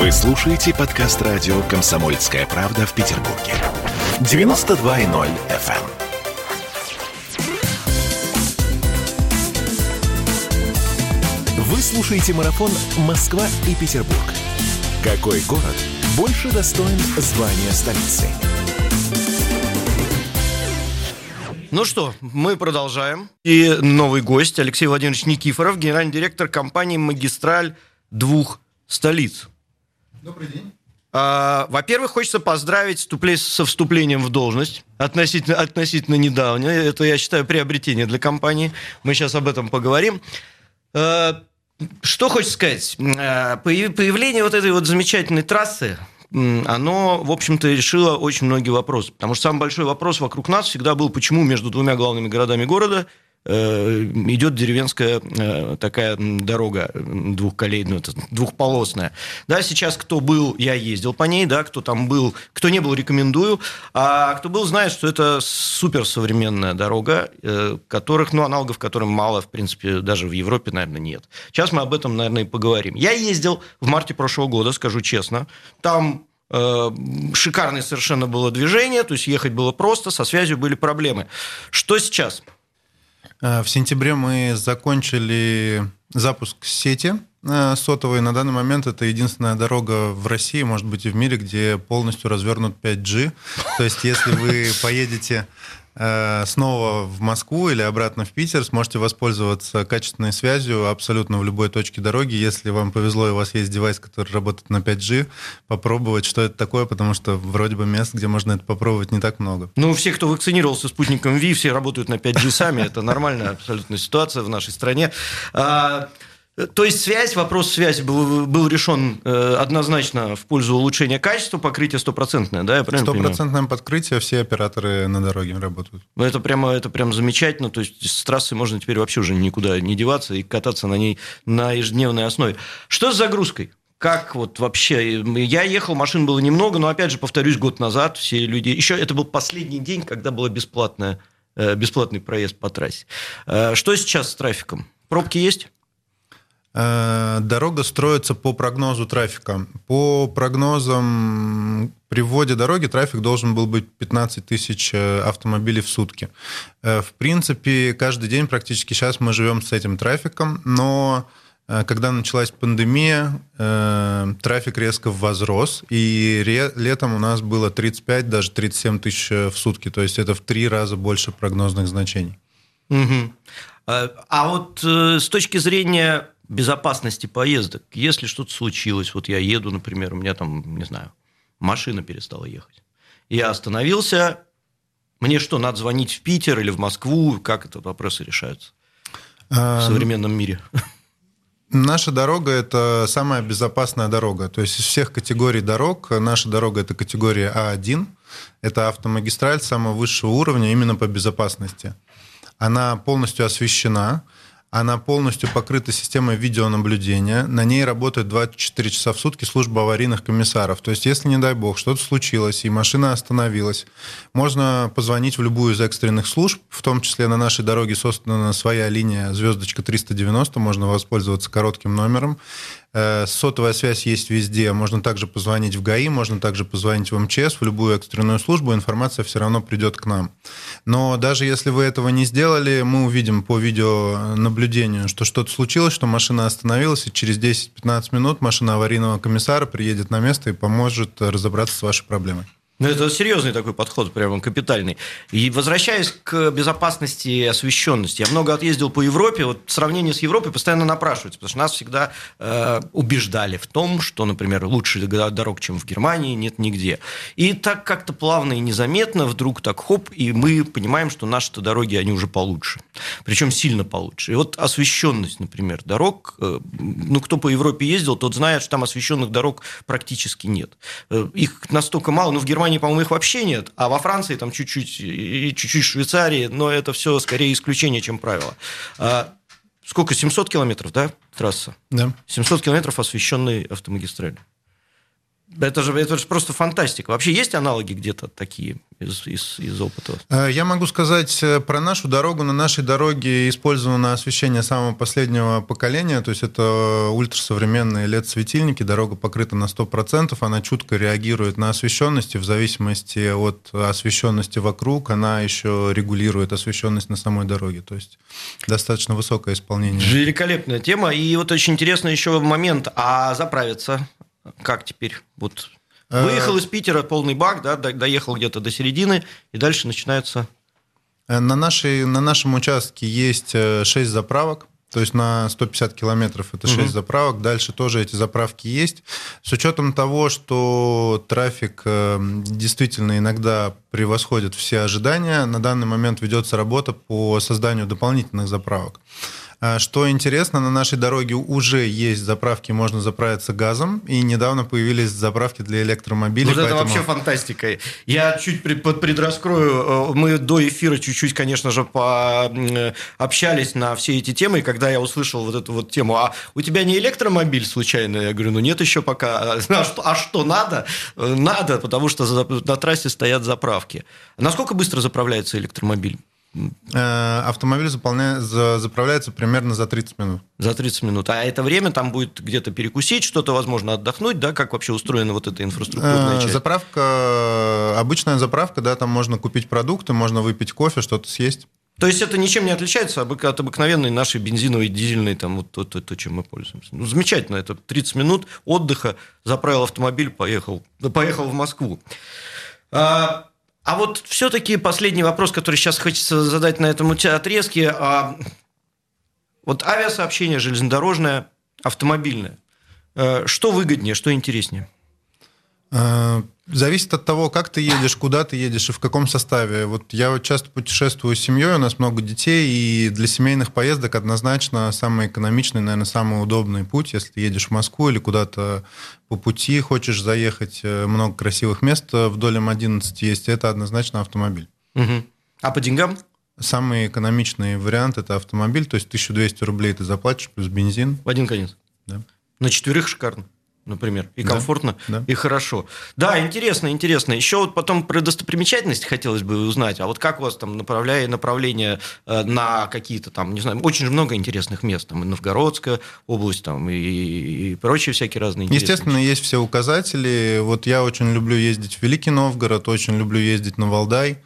Вы слушаете подкаст радио «Комсомольская правда» в Петербурге. 92.0 FM. эм. Вы слушаете марафон «Москва и Петербург». Какой город больше достоин звания столицы? Ну что, мы продолжаем. И новый гость Алексей Владимирович Никифоров, генеральный директор компании «Магистраль двух столиц». Добрый день. А, во-первых, хочется поздравить со вступлением в должность. Относительно, относительно недавно. Это, я считаю, приобретение для компании. Мы сейчас об этом поговорим. А, что хочется сказать? А, появ- Появление вот этой вот замечательной трассы, оно, в общем-то, решило очень многие вопросы. Потому что самый большой вопрос вокруг нас всегда был, почему между двумя главными городами города идет деревенская э, такая дорога двухколейная, это двухполосная. Да, сейчас кто был, я ездил по ней, да, кто там был, кто не был, рекомендую, а кто был, знает, что это суперсовременная дорога, э, которых, ну, аналогов которым мало, в принципе, даже в Европе, наверное, нет. Сейчас мы об этом, наверное, и поговорим. Я ездил в марте прошлого года, скажу честно, там э, шикарное совершенно было движение, то есть ехать было просто, со связью были проблемы. Что сейчас? Э, В сентябре мы закончили запуск сети э, сотовой. На данный момент это единственная дорога в России, может быть, и в мире, где полностью развернут 5G. То есть, если вы поедете снова в Москву или обратно в Питер, сможете воспользоваться качественной связью абсолютно в любой точке дороги. Если вам повезло и у вас есть девайс, который работает на 5G, попробовать, что это такое, потому что вроде бы мест, где можно это попробовать, не так много. Ну, все, кто вакцинировался спутником ВИ, все работают на 5G сами. Это нормальная абсолютно ситуация в нашей стране. А, то есть связь, вопрос связи был, был решен э, однозначно в пользу улучшения качества, покрытие стопроцентное, да, я правильно? Стопроцентное подкрытие, все операторы на дороге работают. Ну, Это прямо, это прям замечательно. То есть с трассы можно теперь вообще уже никуда не деваться и кататься на ней на ежедневной основе. Что с загрузкой? Как вот вообще? Я ехал, машин было немного, но опять же, повторюсь, год назад все люди... Еще это был последний день, когда был бесплатный бесплатный проезд по трассе. Э, Что сейчас с трафиком? Пробки есть? Э, Дорога строится по прогнозу трафика. По прогнозам при вводе дороги трафик должен был быть 15 тысяч э, автомобилей в сутки. Э, В принципе, каждый день практически сейчас мы живем с этим трафиком, но когда началась пандемия, трафик резко возрос, и летом у нас было 35, даже 37 тысяч в сутки, то есть это в три раза больше прогнозных значений. Мгм. А вот с точки зрения безопасности поездок, если что-то случилось, вот я еду, например, у меня там, не знаю, машина перестала ехать, я остановился, мне что, надо звонить в Питер или в Москву, как это вопросы решаются в Э, современном мире? Наша дорога – это самая безопасная дорога. То есть из всех категорий дорог наша дорога – это категория А1. Это автомагистраль самого высшего уровня именно по безопасности. Она полностью освещена, она полностью покрыта системой видеонаблюдения. На ней работает 24 часа в сутки служба аварийных комиссаров. То есть, если, не дай бог, что-то случилось, и машина остановилась, можно позвонить в любую из экстренных служб, в том числе на нашей дороге создана своя линия звездочка 390, можно воспользоваться коротким номером. Э, Сотовая связь есть везде. Можно также позвонить в ГАИ, можно также позвонить в МЧС, в любую экстренную службу, информация все равно придет к нам. Но даже если вы этого не сделали, мы увидим по видеонаблюдению, что что-то случилось, что машина остановилась, и через 10-15 минут машина аварийного комиссара приедет на место и поможет разобраться с вашей проблемой. Ну, это серьезный такой подход, прямо капитальный. И возвращаясь к безопасности и освещенности, я много отъездил по Европе, вот сравнение с Европой постоянно напрашивается, потому что нас всегда э, убеждали в том, что, например, лучше дорог, чем в Германии, нет нигде. И так как-то плавно и незаметно вдруг так хоп, и мы понимаем, что наши-то дороги, они уже получше. Причем сильно получше. И вот освещенность, например, дорог, э, ну, кто по Европе ездил, тот знает, что там освещенных дорог практически нет. Э, Их настолько мало, ну, в Германии, по-моему, их вообще нет, а во Франции там чуть-чуть, и чуть-чуть в Швейцарии, но это все скорее исключение, чем правило. А Сколько, 700 километров, да, трасса? Да. 700 километров освещенной автомагистрали. Это же, это же просто фантастика. Вообще есть аналоги где-то такие из, из, из опыта? Э, я могу сказать э, про нашу дорогу. На нашей дороге использовано освещение самого последнего поколения, то есть это ультрасовременные LED-светильники, дорога покрыта на 100%, она чутко реагирует на освещенность, и в зависимости от освещенности вокруг она еще регулирует освещенность на самой дороге, то есть достаточно высокое исполнение. Великолепная тема, и вот очень интересный еще момент, а заправиться как теперь? Вот э, выехал из Питера полный бак, да, доехал где-то до середины, и дальше начинается... Э, на, нашей, на нашем участке есть 6 э, заправок. То есть на 150 километров это 6 угу. заправок. Дальше тоже эти заправки есть. С учетом того, что трафик действительно иногда превосходит все ожидания, на данный момент ведется работа по созданию дополнительных заправок. А, что интересно, на нашей дороге уже есть заправки, можно заправиться газом, и недавно появились заправки для электромобилей. Вот поэтому... это вообще фантастика. Я чуть предраскрою, э, мы до эфира чуть-чуть, конечно же, общались на все эти темы, и когда я услышал вот эту вот тему, а у тебя не электромобиль случайно? Я говорю, ну нет еще пока. А что, а что надо? Э, надо, потому что на трассе стоят заправки. Насколько быстро заправляется электромобиль? Э, автомобиль заполняет, заправляется примерно за 30 минут. За 30 минут. А это время там будет где-то перекусить, что-то, возможно, отдохнуть, да? Как вообще устроена вот эта инфраструктурная э, часть? Заправка, обычная заправка, да, там можно купить продукты, можно выпить кофе, что-то съесть. То есть это ничем не отличается от обыкновенной нашей бензиновой, дизельной, там, вот то, то, то, чем мы пользуемся. Ну, замечательно, это 30 минут отдыха, заправил автомобиль, поехал, поехал в Москву. А, а вот все-таки последний вопрос, который сейчас хочется задать на этом отрезке. А, вот авиасообщение железнодорожное, автомобильное. Э, что выгоднее, что интереснее? Э, Зависит от того, как ты едешь, куда ты едешь и в каком составе. Вот я вот часто путешествую с семьей, у нас много детей, и для семейных поездок однозначно самый экономичный, наверное, самый удобный путь, если ты едешь в Москву или куда-то по пути хочешь заехать, э, много красивых мест вдоль М11 есть, это однозначно автомобиль. Угу. А по деньгам? Самый экономичный вариант – это автомобиль, то есть 1200 рублей ты заплатишь плюс бензин. В один конец? Да. На четверых шикарно например, и да, комфортно, да. и хорошо. Да, интересно, интересно. Еще вот потом про достопримечательности хотелось бы узнать. А вот как у вас там направляя направление э, на какие-то там, не знаю, очень много интересных мест, там и Новгородская область, там и, и прочие всякие разные. Естественно, есть все указатели. Вот я очень люблю ездить в Великий Новгород, очень люблю ездить на Валдай.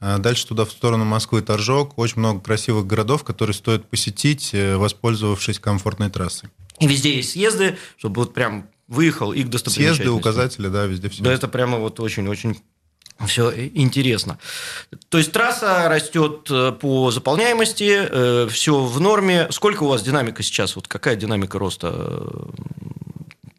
А дальше туда, в сторону Москвы, Торжок. Очень много красивых городов, которые стоит посетить, э, воспользовавшись комфортной трассой. И везде есть съезды, чтобы вот прям выехал и к достопримечательности. Съезды, указатели, да, везде все. Да, это прямо вот очень-очень все интересно. То есть трасса растет э, по заполняемости, э, все в норме. Сколько у вас динамика сейчас? Вот какая динамика роста э,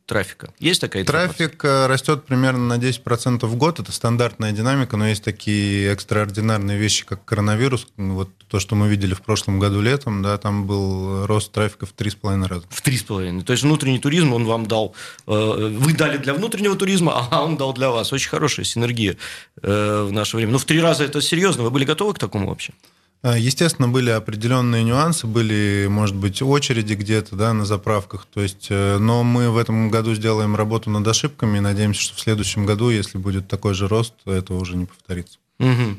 трафика? Есть такая информация? Трафик э, растет примерно на 10% в год. Это стандартная динамика, но есть такие экстраординарные вещи, как коронавирус. Вот то, что мы видели в прошлом году летом, да, там был рост трафика в 3,5 раза. В 3,5. То есть внутренний туризм он вам дал, э, вы дали для внутреннего туризма, а он дал для вас. Очень хорошая синергия э, в наше время. Но в три раза это серьезно. Вы были готовы к такому вообще? А, естественно, были определенные нюансы, были, может быть, очереди где-то да, на заправках. То есть, э, но мы в этом году сделаем работу над ошибками и надеемся, что в следующем году, если будет такой же рост, то это уже не повторится. Угу.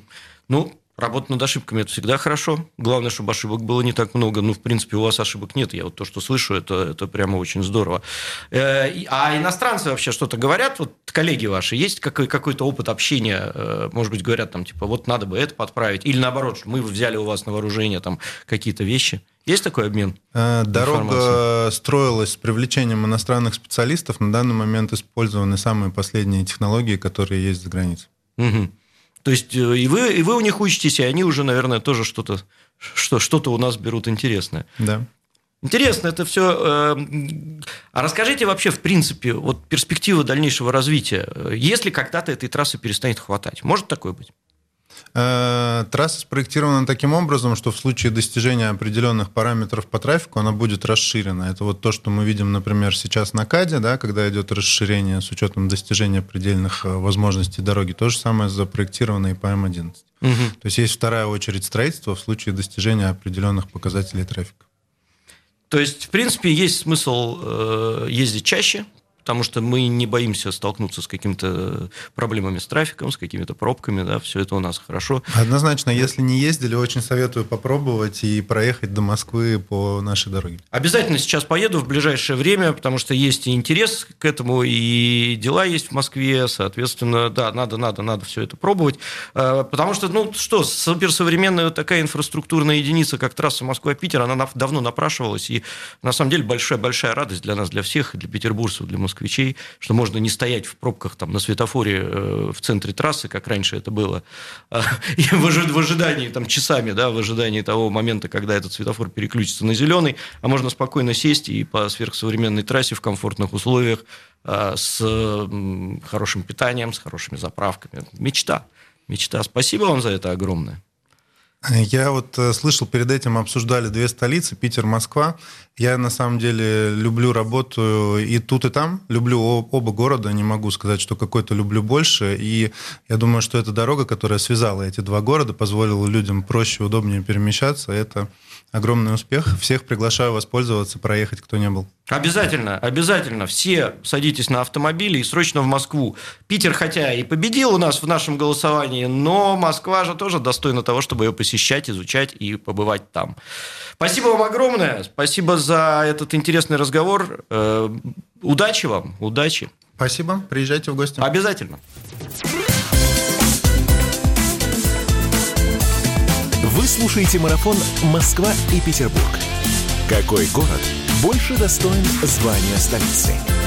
Ну, Работа над ошибками – это всегда хорошо. Главное, чтобы ошибок было не так много. Ну, в принципе, у вас ошибок нет. Я вот то, что слышу, это, это прямо очень здорово. Э, а иностранцы вообще что-то говорят? Вот коллеги ваши, есть какой- какой-то опыт общения? Э, может быть, говорят там, типа, вот надо бы это подправить. Или наоборот, мы взяли у вас на вооружение там какие-то вещи. Есть такой обмен? Э, дорога строилась с привлечением иностранных специалистов. На данный момент использованы самые последние технологии, которые есть за границей. Угу. То есть э, и вы, и вы у них учитесь, и они уже, наверное, тоже что-то что, что-то у нас берут интересное. Да. Интересно это все. Э, а расскажите вообще, в принципе, вот перспективы дальнейшего развития. Если когда-то этой трассы перестанет хватать, может такое быть? Э, трасса спроектирована таким образом, что в случае достижения определенных параметров по трафику она будет расширена. Это вот то, что мы видим, например, сейчас на КАДе, да, когда идет расширение с учетом достижения предельных э, возможностей дороги. То же самое запроектировано и по М11. Угу. То есть есть вторая очередь строительства в случае достижения определенных показателей трафика. То есть, в принципе, есть смысл э, ездить чаще, потому что мы не боимся столкнуться с какими-то проблемами с трафиком, с какими-то пробками, да, все это у нас хорошо. Однозначно, если не ездили, очень советую попробовать и проехать до Москвы по нашей дороге. Обязательно сейчас поеду в ближайшее время, потому что есть и интерес к этому, и дела есть в Москве, соответственно, да, надо, надо, надо все это пробовать, э, потому что, ну что, суперсовременная такая инфраструктурная единица, как трасса Москва-Питер, она давно напрашивалась, и на самом деле большая-большая радость для нас, для всех, для петербуржцев, для москвичей, что можно не стоять в пробках там, на светофоре э, в центре трассы, как раньше это было, а, и в ожидании там, часами, да, в ожидании того момента, когда этот светофор переключится на зеленый, а можно спокойно сесть и по сверхсовременной трассе в комфортных условиях а, с хорошим питанием, с хорошими заправками. Мечта. Мечта. Спасибо вам за это огромное. Я вот э, слышал, перед этим обсуждали две столицы, Питер, Москва. Я на самом деле люблю работу и тут, и там. Люблю оба города, не могу сказать, что какой-то люблю больше. И я думаю, что эта дорога, которая связала эти два города, позволила людям проще, удобнее перемещаться. Это огромный успех. Всех приглашаю воспользоваться, проехать, кто не был. Обязательно, обязательно. Все садитесь на автомобили и срочно в Москву. Питер, хотя и победил у нас в нашем голосовании, но Москва же тоже достойна того, чтобы ее посещать, изучать и побывать там. Спасибо вам огромное. Спасибо за этот интересный разговор. Э, удачи вам, удачи. Спасибо. Приезжайте в гости. Обязательно. Вы слушаете марафон «Москва и Петербург». Какой город больше достоин звания столицы?